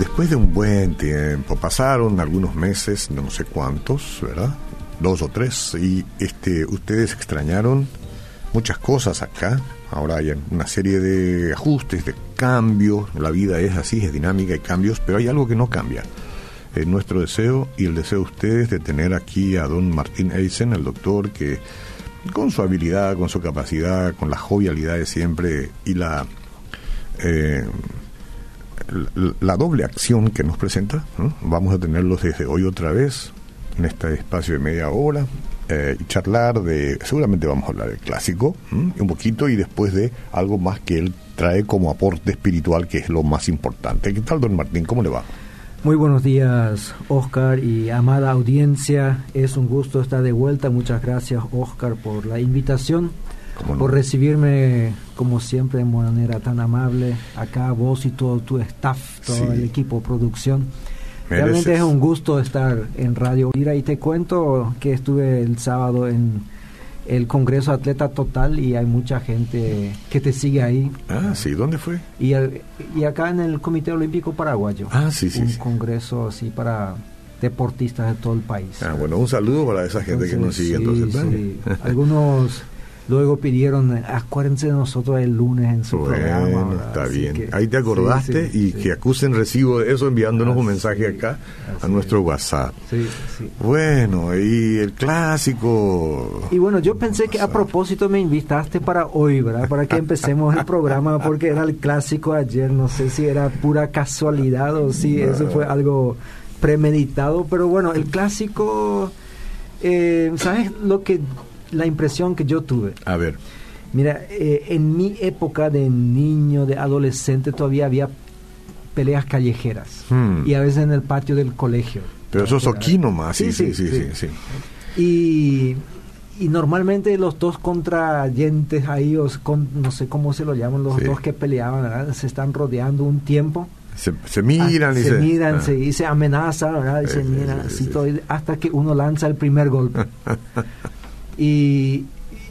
después de un buen tiempo, pasaron algunos meses, no sé cuántos, ¿verdad? Dos o tres, y este, ustedes extrañaron muchas cosas acá. Ahora hay una serie de ajustes, de cambios. La vida es así, es dinámica, hay cambios, pero hay algo que no cambia. Es nuestro deseo y el deseo de ustedes de tener aquí a don Martín Eisen, el doctor, que con su habilidad, con su capacidad, con la jovialidad de siempre y la eh, la doble acción que nos presenta. Vamos a tenerlos desde hoy otra vez, en este espacio de media hora, eh, y charlar de, seguramente vamos a hablar del clásico, un poquito, y después de algo más que él trae como aporte espiritual, que es lo más importante. ¿Qué tal, don Martín? ¿Cómo le va? Muy buenos días, Oscar y amada audiencia. Es un gusto estar de vuelta. Muchas gracias, Oscar, por la invitación por recibirme como siempre de manera tan amable acá vos y todo tu staff, todo el equipo producción. Realmente es un gusto estar en Radio Mira y te cuento que estuve el sábado en el Congreso Atleta Total y hay mucha gente que te sigue ahí. Ah, sí, ¿dónde fue? Y, y acá en el Comité Olímpico Paraguayo. Ah, sí, sí. Un congreso así para deportistas de todo el país. Ah, bueno, un saludo para esa gente que nos sigue entonces. Sí. Algunos Luego pidieron, acuérdense de nosotros el lunes en su programa. Está bien. Ahí te acordaste y que acusen recibo de eso enviándonos un mensaje acá a nuestro WhatsApp. Bueno, y el clásico. Y bueno, yo pensé que a propósito me invitaste para hoy, ¿verdad? Para que empecemos el programa, porque era el clásico ayer. No sé si era pura casualidad o si eso fue algo premeditado, pero bueno, el clásico. Eh, ¿Sabes lo que la impresión que yo tuve. A ver. Mira, eh, en mi época de niño, de adolescente, todavía había peleas callejeras. Hmm. Y a veces en el patio del colegio. Pero eso es aquí nomás, sí, sí, sí, sí. Y, y, normalmente los dos contrayentes ahí, o con, no sé cómo se lo llaman, los dos que peleaban, se están rodeando un tiempo. Se, se miran y se, miran ah. y se amenazan, ¿verdad? Y se miran así hasta que uno lanza el primer golpe. Y,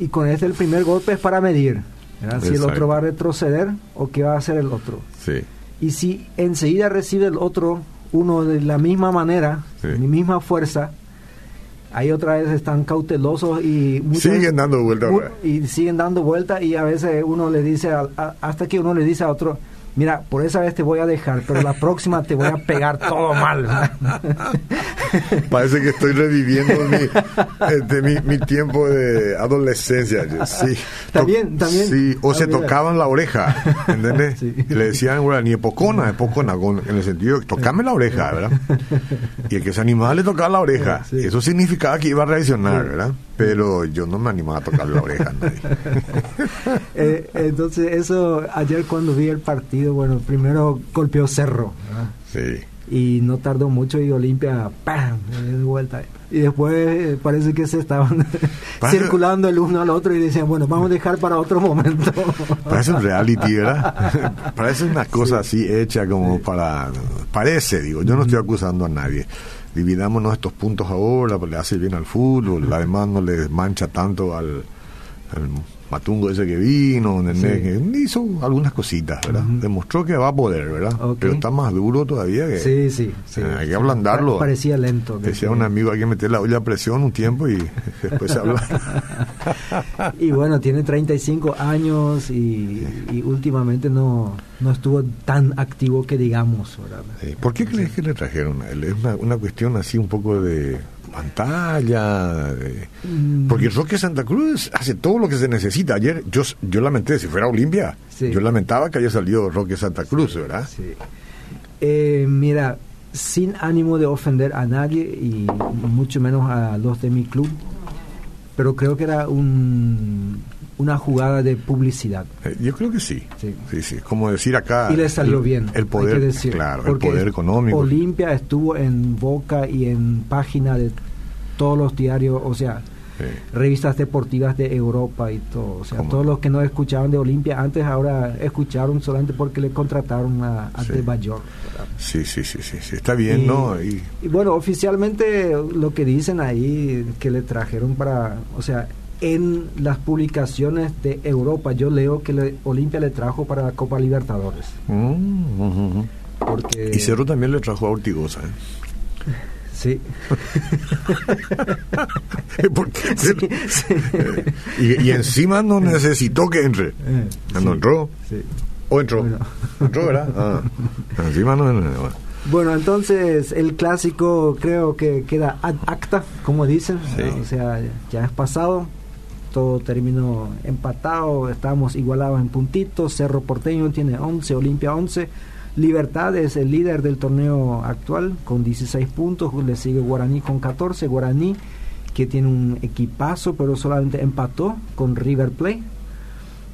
con este el primer golpe es para medir si el otro va a retroceder o qué va a hacer el otro. Y si enseguida recibe el otro uno de la misma manera, de la misma fuerza, ahí otra vez están cautelosos y siguen dando vueltas y siguen dando vueltas y a veces uno le dice hasta que uno le dice a otro mira, por esa vez te voy a dejar, pero la próxima te voy a pegar todo mal. Parece que estoy reviviendo mi, este, mi, tiempo de adolescencia. Sí. También, también. Sí, o se tocaban la oreja, ¿entendés? Y le decían, bueno, ni epocona, epocona, en el sentido de tocame la oreja, ¿verdad? Y el que se animaba le tocaba la oreja. Eso significaba que iba a reaccionar, ¿verdad? Pero yo no me animaba a tocar la oreja. eh, entonces, eso, ayer cuando vi el partido, bueno, primero golpeó Cerro. Sí. Y no tardó mucho y Olimpia, ¡pam! de vuelta. Y después eh, parece que se estaban circulando el uno al otro y decían, bueno, vamos a dejar para otro momento. Parece un reality, ¿verdad? parece una cosa así hecha como para... Parece, digo, yo no estoy acusando a nadie dividámonos estos puntos ahora, pues le hace bien al fútbol, además no le mancha tanto al, Matungo ese que vino, hizo algunas cositas, ¿verdad? Demostró que va a poder, ¿verdad? Pero está más duro todavía que... Sí, sí, hay que ablandarlo. Parecía lento. Decía un amigo, hay que meter la olla a presión un tiempo y después se habla. y bueno, tiene 35 años y, y últimamente no, no estuvo tan activo que digamos, ¿verdad? ¿Por qué crees que le trajeron a él? Es una, una cuestión así un poco de pantalla. Mm. Porque Roque Santa Cruz hace todo lo que se necesita. Ayer yo, yo lamenté, si fuera Olimpia, yo lamentaba que haya salido Roque Santa Cruz, ¿verdad? Eh, mira, sin ánimo de ofender a nadie y mucho menos a los de mi club, pero creo que era un, una jugada de publicidad. Eh, yo creo que sí. sí. sí, Como decir acá. Y le salió bien. El poder, decir, claro, el poder económico. Olimpia estuvo en boca y en página de todos los diarios, o sea, revistas deportivas de Europa y todo. O sea, todos los que no escuchaban de Olimpia antes ahora escucharon solamente porque le contrataron a, a sí. De Bayor. Sí, sí, sí, sí, está bien, ¿no? Y, y bueno, oficialmente lo que dicen ahí que le trajeron para, o sea, en las publicaciones de Europa yo leo que Olimpia le trajo para la Copa Libertadores. Mm, Porque... Y Cerro también le trajo a Ortigosa. ¿eh? Sí. Y, encima no necesitó que entre. Eh, no entró. Sí. ¿O entró? ¿Entró, verdad? Ah. Encima no, Bueno, entonces el clásico creo que queda ad acta, como dicen. O sea, ya es pasado. Todo terminó empatado. Estamos igualados en puntitos. Cerro Porteño tiene 11, Olimpia 11. Libertad es el líder del torneo actual con 16 puntos, le sigue Guaraní con 14, Guaraní que tiene un equipazo pero solamente empató con River Plate.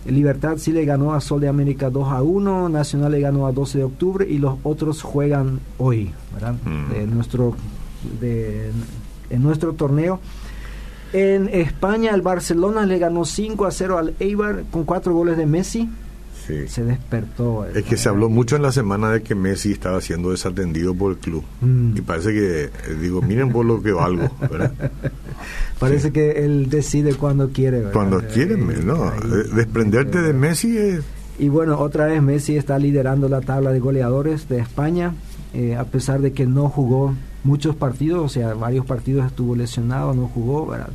Libertad sí le ganó a Sol de América 2 a 1, Nacional le ganó a 12 de octubre y los otros juegan hoy, ¿verdad? Mm. De nuestro, de, en nuestro torneo. En España el Barcelona le ganó 5 a 0 al Eibar con 4 goles de Messi se despertó. Es que se habló mucho en la semana de que Messi estaba siendo desatendido por el club. Mm. Y parece que, eh, digo, miren por lo que valgo, ¿verdad? parece que él decide cuando quiere, Cuando quiere, ¿no? Desprenderte de Messi es... Y bueno, otra vez Messi está liderando la tabla de goleadores de España, eh, a pesar de que no jugó muchos partidos, o sea, varios partidos estuvo lesionado, no jugó, ¿verdad?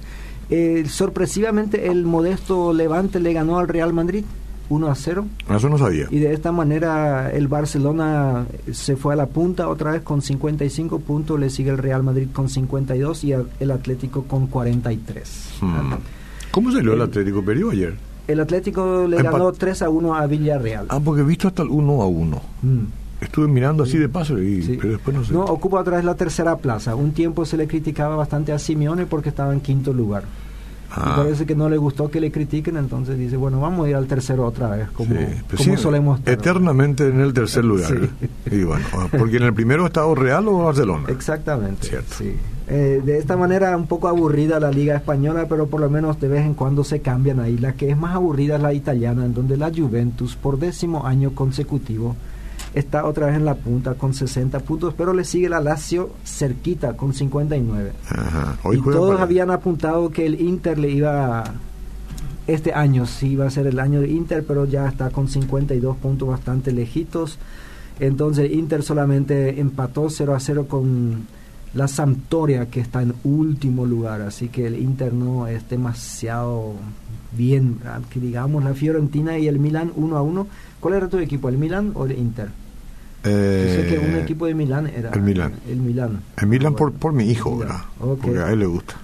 Eh, sorpresivamente el modesto Levante le ganó al Real Madrid 1 a 0. Eso no sabía. Y de esta manera el Barcelona se fue a la punta otra vez con 55 puntos, le sigue el Real Madrid con 52 y el Atlético con 43. Hmm. ¿Cómo salió el, Atlético? ¿Perdió ayer? El Atlético le ganó 3 a 1 a Villarreal. Ah, porque he visto hasta el 1 a 1. Hmm. Estuve mirando así de paso, y, pero después no sé. No, ocupa otra vez la tercera plaza. Un tiempo se le criticaba bastante a Simeone porque estaba en quinto lugar. Ah. parece que no le gustó que le critiquen, entonces dice, bueno, vamos a ir al tercero otra vez, como, pues solemos Eternamente en el tercer lugar. Y bueno, porque en el primero estado Real o Barcelona. Exactamente. Eh, de esta manera un poco aburrida la liga española, pero por lo menos de vez en cuando se cambian ahí. La que es más aburrida es la italiana, en donde la Juventus por décimo año consecutivo está otra vez en la punta con 60 puntos, pero le sigue la Lazio cerquita con 59. y todos habían apuntado que el Inter le iba este año sí iba a ser el año de Inter, pero ya está con 52 puntos bastante lejitos. Entonces Inter solamente empató 0 a 0 con la Sampdoria que está en último lugar, así que el Inter no es demasiado bien, que digamos la Fiorentina y el Milan 1 a 1. ¿Cuál era tu equipo, el Milan o el Inter? sé que un eh, equipo de Milán era el Milán. El Milán, el Milán por, por mi hijo, ¿verdad? Porque a él le gusta.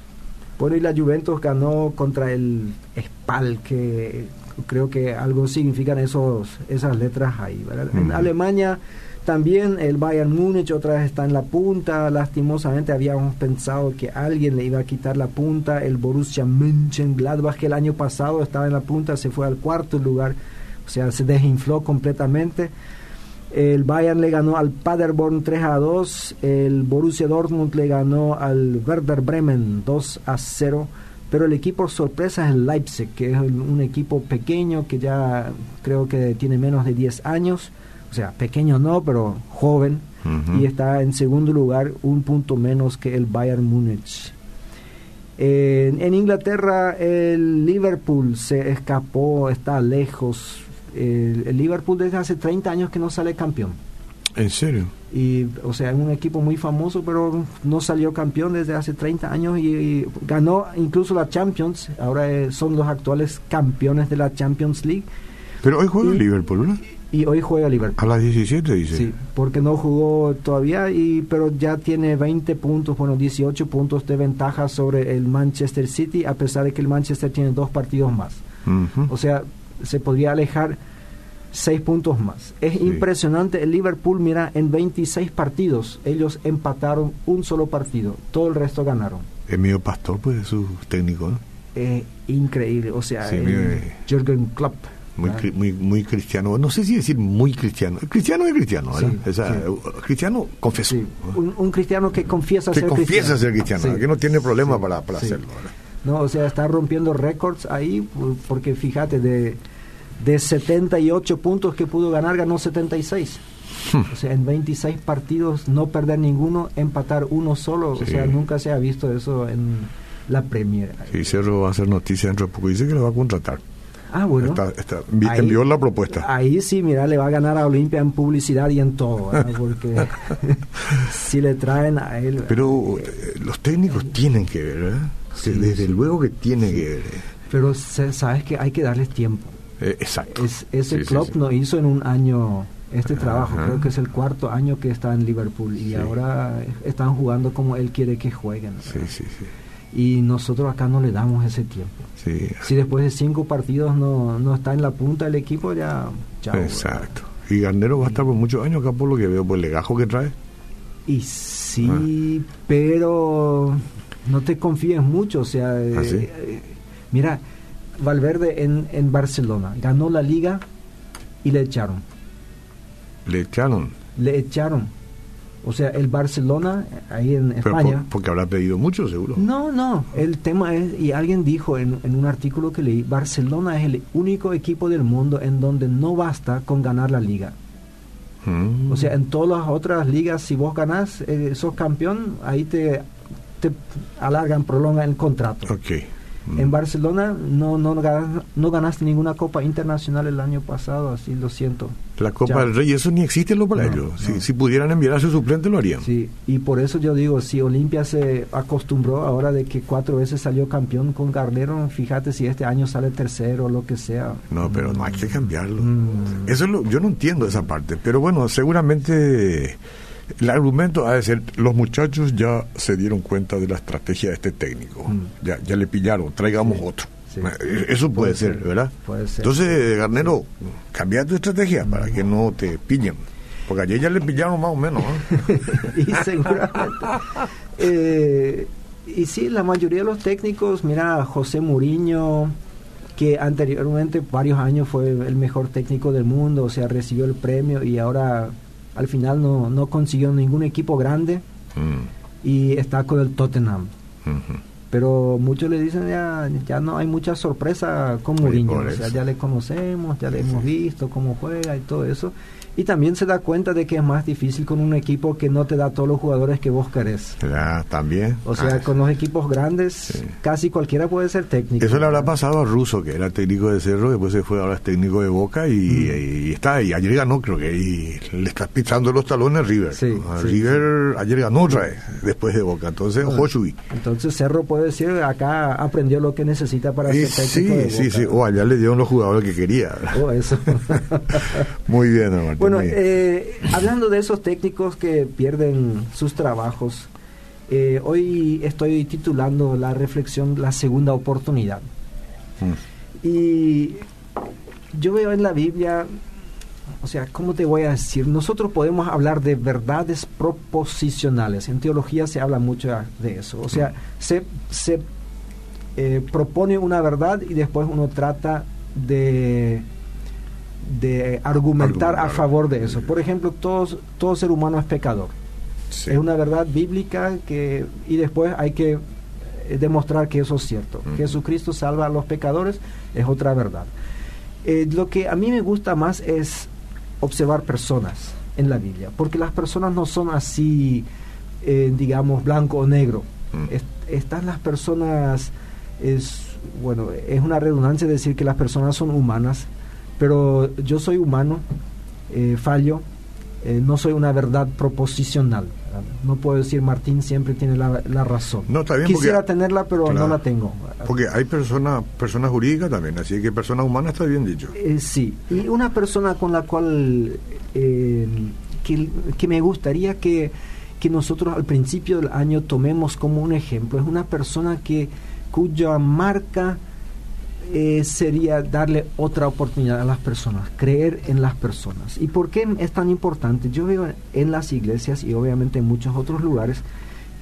Bueno, y la Juventus ganó contra el Spal, que creo que algo significan esos, esas letras ahí. ¿verdad? En Alemania también el Bayern Múnich otra vez está en la punta. Lastimosamente habíamos pensado que alguien le iba a quitar la punta. El Borussia Mönchengladbach, que el año pasado estaba en la punta, se fue al cuarto lugar. O sea, se desinfló completamente. El Bayern le ganó al Paderborn 3 a 2. El Borussia Dortmund le ganó al Werder Bremen 2 a 0. Pero el equipo sorpresa es el Leipzig, que es un equipo pequeño que ya creo que tiene menos de 10 años. O sea, pequeño no, pero joven. Y está en segundo lugar, un punto menos que el Bayern Múnich. en Inglaterra, el Liverpool se escapó, está lejos el, Liverpool desde hace 30 años que no sale campeón. ¿En serio? Y, o sea, es un equipo muy famoso, pero no salió campeón desde hace 30 años y, ganó incluso la Champions. Ahora eh, son los actuales campeones de la Champions League. Pero hoy juega el Liverpool, ¿verdad? Y hoy juega Liverpool. A las 17, dice. Sí, porque no jugó todavía, y pero ya tiene 20 puntos, bueno, 18 puntos de ventaja sobre el Manchester City, a pesar de que el Manchester tiene dos partidos más. O sea, se podría alejar seis puntos más. Es impresionante, el Liverpool, mira, en 26 partidos, ellos empataron un solo partido, todo el resto ganaron. El mío Pastor, pues, es su técnico, increíble, o sea, Jürgen Klopp. Muy, muy, muy cristiano, no sé si decir muy cristiano, cristiano es cristiano, cristiano confeso. Un, cristiano que confiesa que ser confiesa cristiano. ser cristiano, que no tiene problema para, para hacerlo. No, o sea, está rompiendo récords ahí, porque fíjate, de, de 78 puntos que pudo ganar, ganó 76. Hmm. O sea, en 26 partidos no perder ninguno, empatar uno solo. O sea, nunca se ha visto eso en la Premier. Sí, Cerro va a hacer noticia dentro de poco. Dice que lo va a contratar. Ah, bueno. envió la propuesta. Ahí sí, mira, le va a ganar a Olimpia en publicidad y en todo, porque si le traen a él. Pero eh, los técnicos tienen que ver, ¿verdad? Desde luego que tienen que ver. Pero sabes que hay que darles tiempo. Eh, exacto. ese club no hizo en un año este trabajo. Creo que es el cuarto año que está en Liverpool y ahora están jugando como él quiere que jueguen. Sí, sí, sí y nosotros acá no le damos ese tiempo. Si después de cinco partidos no, no está en la punta del equipo, ya... Exacto. Y Garnero va a estar por muchos años acá por lo que veo, por el legajo que trae. Y sí, ah. pero no te confíes mucho, o sea... ¿Ah, eh, mira, Valverde en, en Barcelona ganó la liga y le echaron. ¿Le echaron? Le echaron o sea, el Barcelona, ahí en España... porque habrá pedido mucho, seguro. No, no. El tema es, y alguien dijo en, un artículo que leí, Barcelona es el único equipo del mundo en donde no basta con ganar la liga. Mm. O sea, en todas las otras ligas, si vos ganás, eh, sos campeón, ahí te, te alargan, prolongan el contrato. Okay. En Barcelona no, no, no ganaste ninguna Copa Internacional el año pasado, así lo siento. La Copa del Rey, eso ni existe en los ellos. Si, pudieran enviar a su suplente, lo harían. Sí, y por eso yo digo, si Olimpia se acostumbró ahora de que cuatro veces salió campeón con Garnero, fíjate si este año sale tercero o lo que sea. No, pero no hay que cambiarlo. Mm. Eso lo, yo no entiendo esa parte, pero bueno, seguramente el argumento ha de ser, los muchachos ya se dieron cuenta de la estrategia de este técnico, mm. ya, ya le pillaron, traigamos otro. Eh, eso puede, ser, ¿verdad? Puede ser. Entonces, Garnero, cambia tu estrategia para que no te pillen. Porque ayer ya le pillaron más o menos. y seguramente. Eh, y sí, la mayoría de los técnicos, mira, José Muriño, que anteriormente varios años fue el mejor técnico del mundo, o sea, recibió el premio y ahora al final no, no consiguió ningún equipo grande mm. y está con el Tottenham. Pero muchos le dicen ya, ya no hay mucha sorpresa con Mourinho, o sea, ya le conocemos, ya le hemos visto cómo juega y todo eso y también se da cuenta de que es más difícil con un equipo que no te da todos los jugadores que vos querés. Ya, también. O sea, ah, con los equipos grandes, casi cualquiera puede ser técnico. Eso le habrá pasado a Russo, que era técnico de Cerro, después se fue, ahora es técnico de Boca y, mm. está, y ayer ganó, creo que, y le está pisando los talones River. Sí, River ayer ganó otra vez, después de Boca, entonces, Joshua. Entonces Cerro puede decir, acá aprendió lo que necesita para ser técnico de Boca. Sí, sí, o allá le dieron los jugadores que quería. Oh, eso. Muy bien, Martín. Bueno, eh, hablando de esos técnicos que pierden sus trabajos, eh, hoy estoy titulando la reflexión La segunda oportunidad. Mm. Y yo veo en la Biblia, o sea, ¿cómo te voy a decir? Nosotros podemos hablar de verdades proposicionales. En teología se habla mucho de eso. O sea, se, se eh, propone una verdad y después uno trata de de argumentar, a favor de eso. Por ejemplo, todos, todo ser humano es pecador. Es una verdad bíblica que y después hay que eh, demostrar que eso es cierto. Jesucristo salva a los pecadores es otra verdad. Eh, lo que a mí me gusta más es observar personas en la Biblia, porque las personas no son así, eh, digamos, blanco o negro. están las personas, es, bueno, es una redundancia decir que las personas son humanas, pero yo soy humano, eh, fallo, eh, no soy una verdad proposicional. No puedo decir Martín siempre tiene la, razón. No, está bien Quisiera tenerla, pero no la tengo. Porque hay personas personas jurídicas también, así que persona humana está bien dicho. Eh, sí, y una persona con la cual que, que, me gustaría que, que nosotros al principio del año tomemos como un ejemplo es una persona que cuya marca eh, sería darle otra oportunidad a las personas, creer en las personas. ¿Y por qué es tan importante? Yo veo en las iglesias y obviamente en muchos otros lugares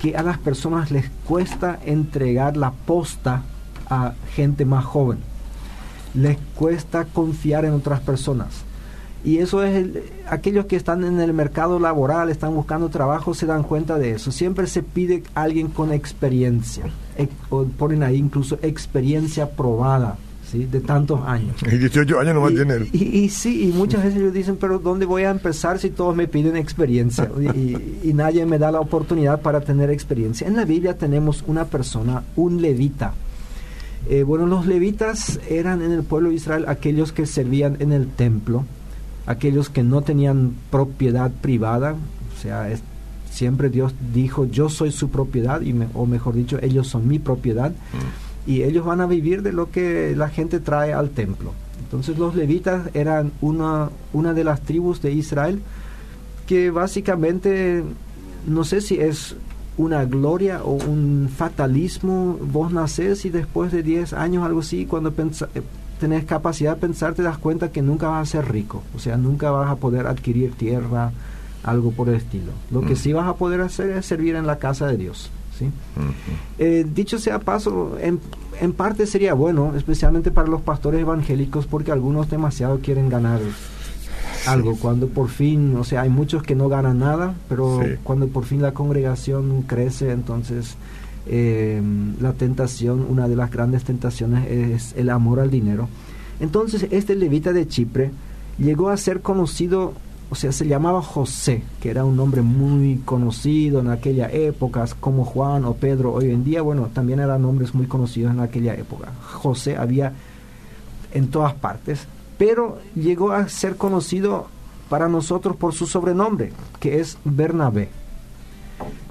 que a las personas les cuesta entregar la posta a gente más joven. Les cuesta confiar en otras personas. Y eso es aquellos que están en el mercado laboral, están buscando trabajo, se dan cuenta de eso. Siempre se pide alguien con experiencia. Ponen ahí incluso experiencia probada. ¿sí? de tantos años. Y 18 años no va a tener. Y, sí, y muchas veces ellos dicen, pero ¿dónde voy a empezar si todos me piden experiencia? y, nadie me da la oportunidad para tener experiencia. En la Biblia tenemos una persona, un levita, Eh, bueno, los levitas eran en el pueblo de Israel aquellos que servían en el templo, aquellos que no tenían propiedad privada, o sea, siempre Dios dijo, yo soy su propiedad, y o mejor dicho, ellos son mi propiedad, mm. y ellos van a vivir de lo que la gente trae al templo. Entonces los levitas eran una, una de las tribus de Israel que básicamente, no sé si es una gloria o un fatalismo, vos nacés y después de 10 años, algo así, cuando eh, tenés capacidad de pensar, te das cuenta que nunca vas a ser rico, o sea, nunca vas a poder adquirir tierra, algo por el estilo. Lo que mm. sí vas a poder hacer es servir en la casa de Dios. ¿sí? Eh, dicho sea paso, en, en parte sería bueno, especialmente para los pastores evangélicos, porque algunos demasiado quieren ganar algo, cuando por fin, o sea, hay muchos que no ganan nada, pero cuando por fin la congregación crece, entonces eh, la tentación, una de las grandes tentaciones es el amor al dinero. Entonces este levita de Chipre llegó a ser conocido, o sea, se llamaba José, que era un nombre muy conocido en aquella época, como Juan o Pedro hoy en día, bueno, también eran nombres muy conocidos en aquella época. José había en todas partes pero llegó a ser conocido para nosotros por su sobrenombre, que es Bernabé.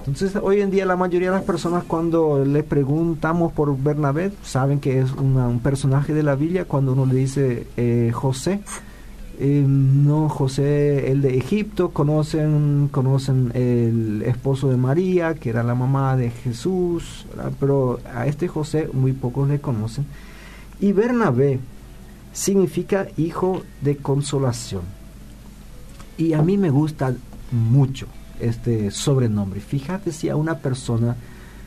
Entonces, hoy en día la mayoría de las personas cuando le preguntamos por Bernabé, saben que es un personaje de la Biblia. Cuando uno le dice eh, José, eh, no José el de Egipto, conocen, conocen el esposo de María, que era la mamá de Jesús, pero a este José muy pocos le conocen. Y Bernabé significa hijo de consolación. Y a mí me gusta mucho este sobrenombre. Fíjate si a una persona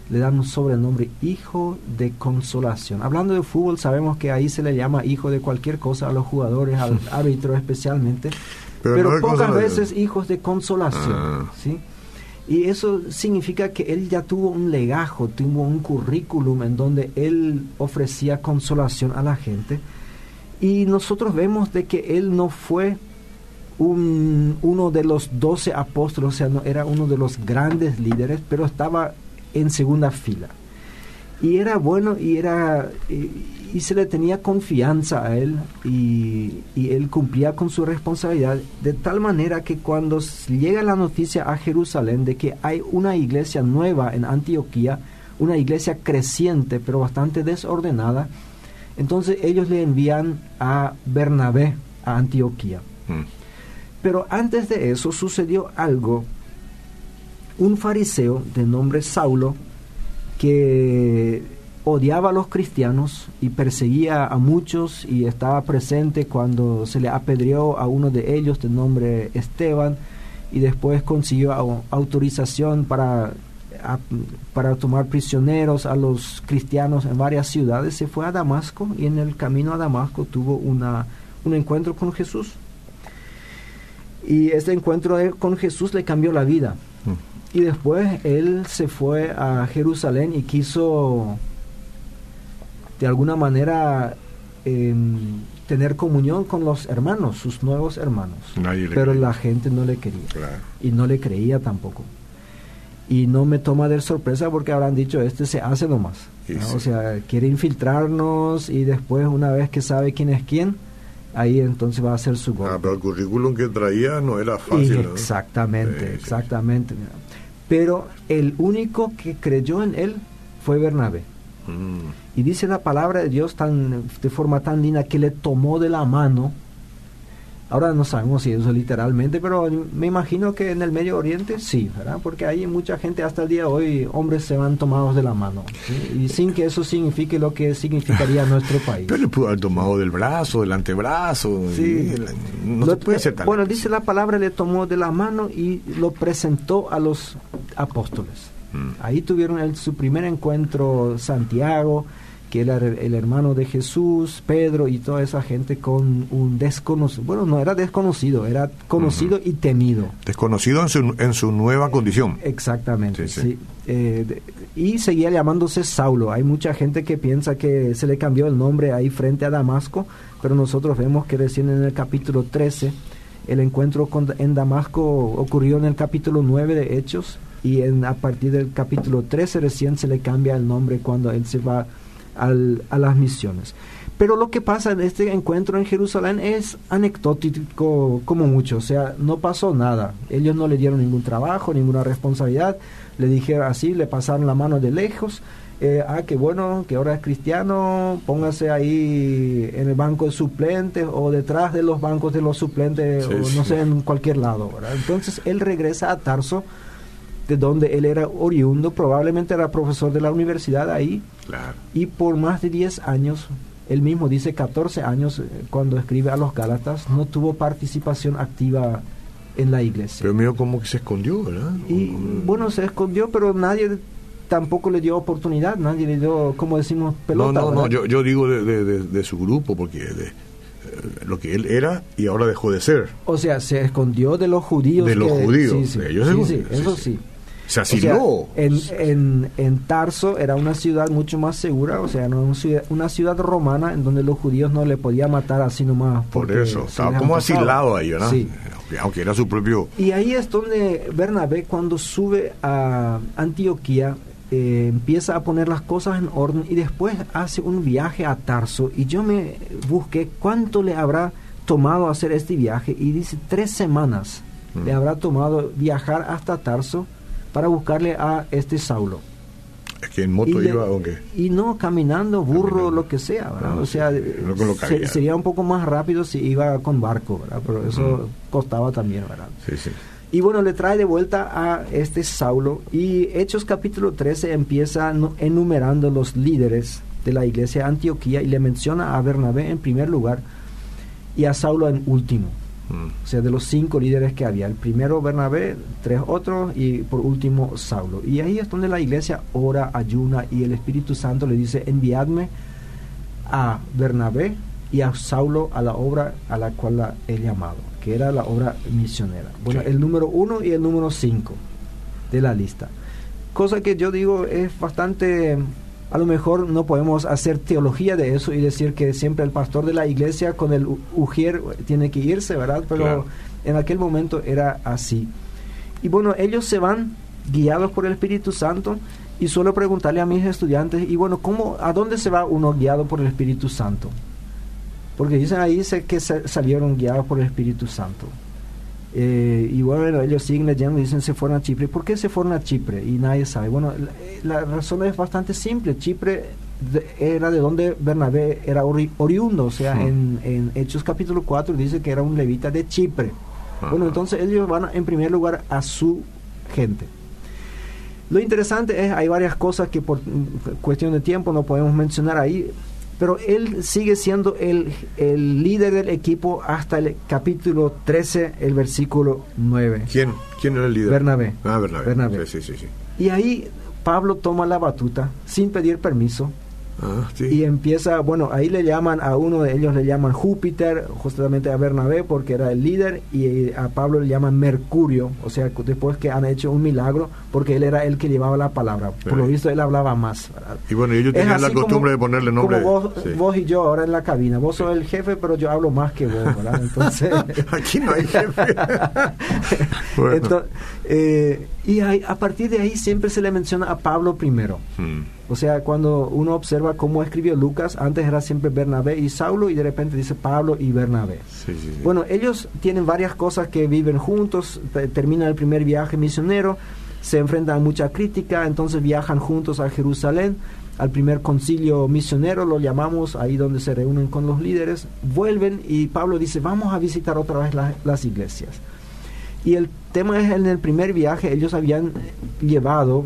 le dan un sobrenombre hijo de consolación. Hablando de fútbol, sabemos que ahí se le llama hijo de cualquier cosa a los jugadores, al árbitro especialmente, pero, pocas veces hijos de consolación. Ah. ¿sí? Y eso significa que él ya tuvo un legajo, tuvo un currículum en donde él ofrecía consolación a la gente y nosotros vemos de que él no fue un, uno de los doce apóstoles, o sea, no era uno de los grandes líderes, pero estaba en segunda fila. Y era bueno y era y, se le tenía confianza a él y, y, él cumplía con su responsabilidad de tal manera que cuando llega la noticia a Jerusalén de que hay una iglesia nueva en Antioquía, una iglesia creciente pero bastante desordenada, entonces ellos le envían a Bernabé a Antioquía. Mm. Pero antes de eso sucedió algo. Un fariseo de nombre Saulo, que odiaba a los cristianos y perseguía a muchos y estaba presente cuando se le apedreó a uno de ellos de nombre Esteban y después consiguió autorización para para tomar prisioneros a los cristianos en varias ciudades, se fue a Damasco y en el camino a Damasco tuvo una, un encuentro con Jesús. Y este encuentro con Jesús le cambió la vida. Y después él se fue a Jerusalén y quiso de alguna manera em, tener comunión con los hermanos, sus nuevos hermanos. Pero la gente no le quería. Y no le creía tampoco. Y no me toma de sorpresa porque habrán dicho este se hace nomás o sea quiere infiltrarnos y después una vez que sabe quién es quién ahí entonces va a hacer su gol. Ah, pero el currículum que traía no era fácil exactamente exactamente pero el único que creyó en él fue Bernabé mm. y dice la palabra de Dios tan de forma tan linda que le tomó de la mano Ahora no sabemos si eso literalmente, pero me imagino que en el Medio Oriente sí, ¿verdad? Porque hay mucha gente hasta el día de hoy, hombres se van tomados de la mano, y sin que eso signifique lo que significaría nuestro país. Pero le pudo haber tomado del brazo, del antebrazo, sí. no puede ser Bueno, dice la palabra, le tomó de la mano y lo presentó a los apóstoles. Mm. Ahí tuvieron su primer encuentro Santiago, que era el hermano de Jesús, Pedro y toda esa gente con un desconocido, bueno, no era desconocido, era conocido y temido. Desconocido en su, en su nueva condición. Exactamente, sí. Eh, y seguía llamándose Saulo. Hay mucha gente que piensa que se le cambió el nombre ahí frente a Damasco, pero nosotros vemos que recién en el capítulo 13 el encuentro con, en Damasco ocurrió en el capítulo 9 de Hechos y en, a partir del capítulo 13 recién se le cambia el nombre cuando él se va a las misiones. Pero lo que pasa en este encuentro en Jerusalén es anecdótico como mucho, o sea, no pasó nada. Ellos no le dieron ningún trabajo, ninguna responsabilidad, le dijeron así, le pasaron la mano de lejos. Eh, ah, qué bueno, que ahora es cristiano, póngase ahí en el banco de suplentes o detrás de los bancos de los suplentes, o no sé, en cualquier lado. Entonces él regresa a Tarso, de donde él era oriundo, probablemente era profesor de la universidad ahí, y por más de 10 años él mismo dice 14 años eh, cuando escribe a los Gálatas, no tuvo participación activa en la iglesia. Pero mío como que se escondió, ¿verdad? Y bueno, se escondió, pero nadie tampoco le dio oportunidad, nadie le dio, como decimos, pelota. No, no, no, yo, yo digo de, su grupo, porque de, eh, lo que él era y ahora dejó de ser. O sea, se escondió de los judíos. De los judíos, sí, sí, eso sí. Se asiló. en, en, en, Tarso era una ciudad mucho más segura, o sea, una ciudad, una ciudad romana en donde los judíos no le podían matar así nomás. Por eso, estaba como asilado ahí, ¿verdad? Sí. Aunque era su propio... Y ahí es donde Bernabé, cuando sube a Antioquía, eh, empieza a poner las cosas en orden y después hace un viaje a Tarso. Y yo me busqué cuánto le habrá tomado hacer este viaje y dice tres semanas le mm. habrá tomado viajar hasta Tarso para buscarle a este Saulo. Es que en moto iba o qué? Y no, caminando, burro, lo que sea, ¿verdad? o sea, sería un poco más rápido si iba con barco, ¿verdad? Pero eso costaba también, ¿verdad? Sí, sí. Y bueno, le trae de vuelta a este Saulo y Hechos capítulo 13 empieza enumerando los líderes de la iglesia de Antioquía y le menciona a Bernabé en primer lugar y a Saulo en último. O sea, de los cinco líderes que había. El primero Bernabé, tres otros y por último Saulo. Y ahí es donde la iglesia ora, ayuna y el Espíritu Santo le dice, enviadme a Bernabé y a Saulo a la obra a la cual he llamado, que era la obra misionera. Bueno, el número uno y el número cinco de la lista. Cosa que yo digo es bastante a lo mejor no podemos hacer teología de eso y decir que siempre el pastor de la iglesia con el ujier tiene que irse, ¿verdad? Pero en aquel momento era así. Y bueno, ellos se van guiados por el Espíritu Santo y suelo preguntarle a mis estudiantes, y bueno, ¿cómo, ¿a dónde se va uno guiado por el Espíritu Santo? Porque dicen ahí que salieron guiados por el Espíritu Santo. Eh, y bueno, ellos siguen leyendo y dicen se fueron a Chipre. ¿Por qué se fueron a Chipre? Y nadie sabe. Bueno, la, razón es bastante simple. Chipre era de donde Bernabé era oriundo. O sea, en, en, Hechos capítulo 4 dice que era un levita de Chipre. Bueno, entonces ellos van en primer lugar a su gente. Lo interesante es, hay varias cosas que por cuestión de tiempo no podemos mencionar ahí, pero él sigue siendo el, el, líder del equipo hasta el capítulo 13, el versículo 9. ¿Quién? ¿Quién era el líder? Bernabé. Ah, Bernabé. Sí, sí, sí, Y ahí Pablo toma la batuta sin pedir permiso Ah, y empieza, bueno, ahí le llaman a uno de ellos, le llaman Júpiter, justamente a Bernabé porque era el líder, y a Pablo le llaman Mercurio, o sea, después que han hecho un milagro, porque él era el que llevaba la palabra. Por lo visto, él hablaba más. Y bueno, ellos tenían la costumbre de ponerle nombre. Como vos, y yo ahora en la cabina. Vos sos el jefe, pero yo hablo más que vos, ¿verdad? Entonces. Aquí no hay jefe. Entonces, eh, y a partir de ahí siempre se le menciona a Pablo primero. Hmm. O sea, cuando uno observa cómo escribió Lucas, antes era siempre Bernabé y Saulo y de repente dice Pablo y Bernabé. Bueno, ellos tienen varias cosas que viven juntos, terminan el primer viaje misionero, se enfrentan a mucha crítica, entonces viajan juntos a Jerusalén, al primer concilio misionero, lo llamamos, ahí donde se reúnen con los líderes, vuelven y Pablo dice, vamos a visitar otra vez las iglesias. Y el tema es en el primer viaje ellos habían llevado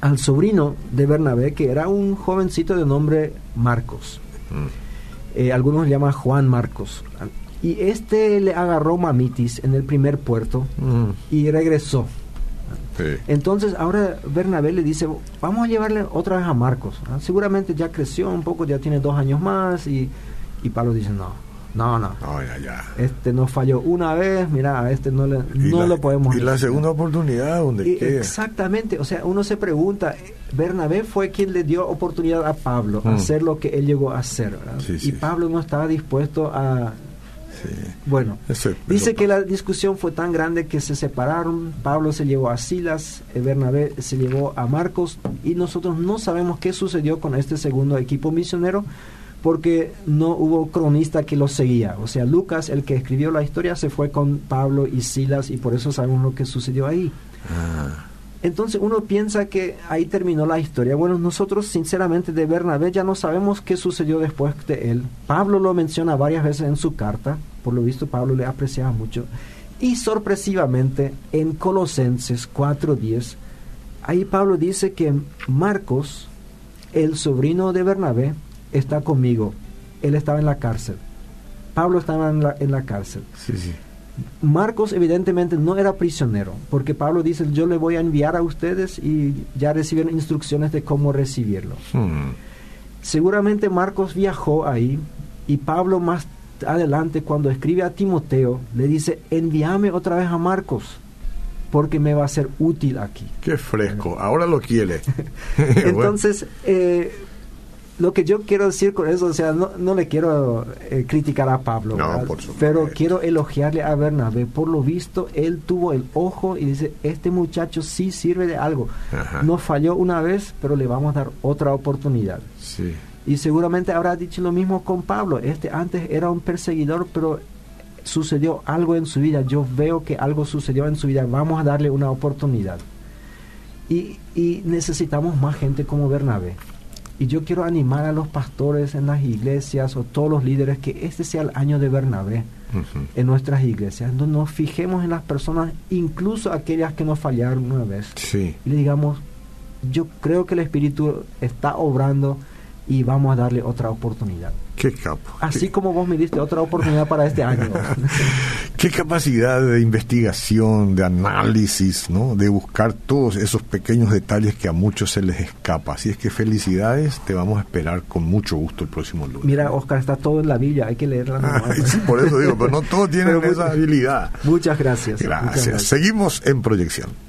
al sobrino de Bernabé, que era un jovencito de nombre Marcos. Mm. Eh, algunos le llaman Juan Marcos. Y este le agarró mamitis en el primer puerto mm. y regresó. Entonces ahora Bernabé le dice, vamos a llevarle otra vez a Marcos. Ah, seguramente ya creció un poco, ya tiene dos años más. Y, y Pablo dice, no, no, no. Este nos falló una vez, mira, a este no, le, no lo podemos... Y la segunda oportunidad, ¿dónde queda? Exactamente, o sea, uno se pregunta, Bernabé fue quien le dio oportunidad a Pablo a mm. hacer lo que él llegó a hacer, ¿verdad? y Pablo no estaba dispuesto a, Bueno, dice que la discusión fue tan grande que se separaron. Pablo se llevó a Silas, eh, Bernabé se llevó a Marcos y nosotros no sabemos qué sucedió con este segundo equipo misionero porque no hubo cronista que los seguía. O sea, Lucas, el que escribió la historia, se fue con Pablo y Silas y por eso sabemos lo que sucedió ahí. Ah. Entonces uno piensa que ahí terminó la historia. Bueno, nosotros sinceramente de Bernabé ya no sabemos qué sucedió después de él. Pablo lo menciona varias veces en su carta, por lo visto Pablo le apreciaba mucho. Y sorpresivamente en Colosenses 4.10, ahí Pablo dice que Marcos, el sobrino de Bernabé, está conmigo. Él estaba en la cárcel. Pablo estaba en la, en la cárcel. Sí, sí. Marcos evidentemente no era prisionero, porque Pablo dice, yo le voy a enviar a ustedes y ya recibieron instrucciones de cómo recibirlo. Hmm. Seguramente Marcos viajó ahí y Pablo más adelante cuando escribe a Timoteo le dice, envíame otra vez a Marcos porque me va a ser útil aquí. Qué fresco, ahora lo quiere. Entonces, eh, lo que yo quiero decir con eso, o sea, no, no le quiero eh, criticar a Pablo, pero quiero elogiarle a Bernabé. Por lo visto, él tuvo el ojo y dice, este muchacho sí sirve de algo. No falló una vez, pero le vamos a dar otra oportunidad. Sí. Y seguramente habrá dicho lo mismo con Pablo. Este antes era un perseguidor, pero sucedió algo en su vida. Yo veo que algo sucedió en su vida. Vamos a darle una oportunidad. Y, y necesitamos más gente como Bernabé. Y yo quiero animar a los pastores en las iglesias o todos los líderes que este sea el año de Bernabé en nuestras iglesias, donde nos fijemos en las personas, incluso aquellas que nos fallaron una vez. Sí. Y le digamos, yo creo que el Espíritu está obrando y vamos a darle otra oportunidad. Qué capo. Así como vos me diste otra oportunidad para este año. Qué capacidad de investigación, de análisis, ¿no? De buscar todos esos pequeños detalles que a muchos se les escapa. Así es que felicidades, te vamos a esperar con mucho gusto el próximo lunes. Mira, Oscar, está todo en la Biblia, hay que leerla. sí, por eso digo, pero no todos tienen esa habilidad. Muchas gracias. Gracias. Seguimos en proyección.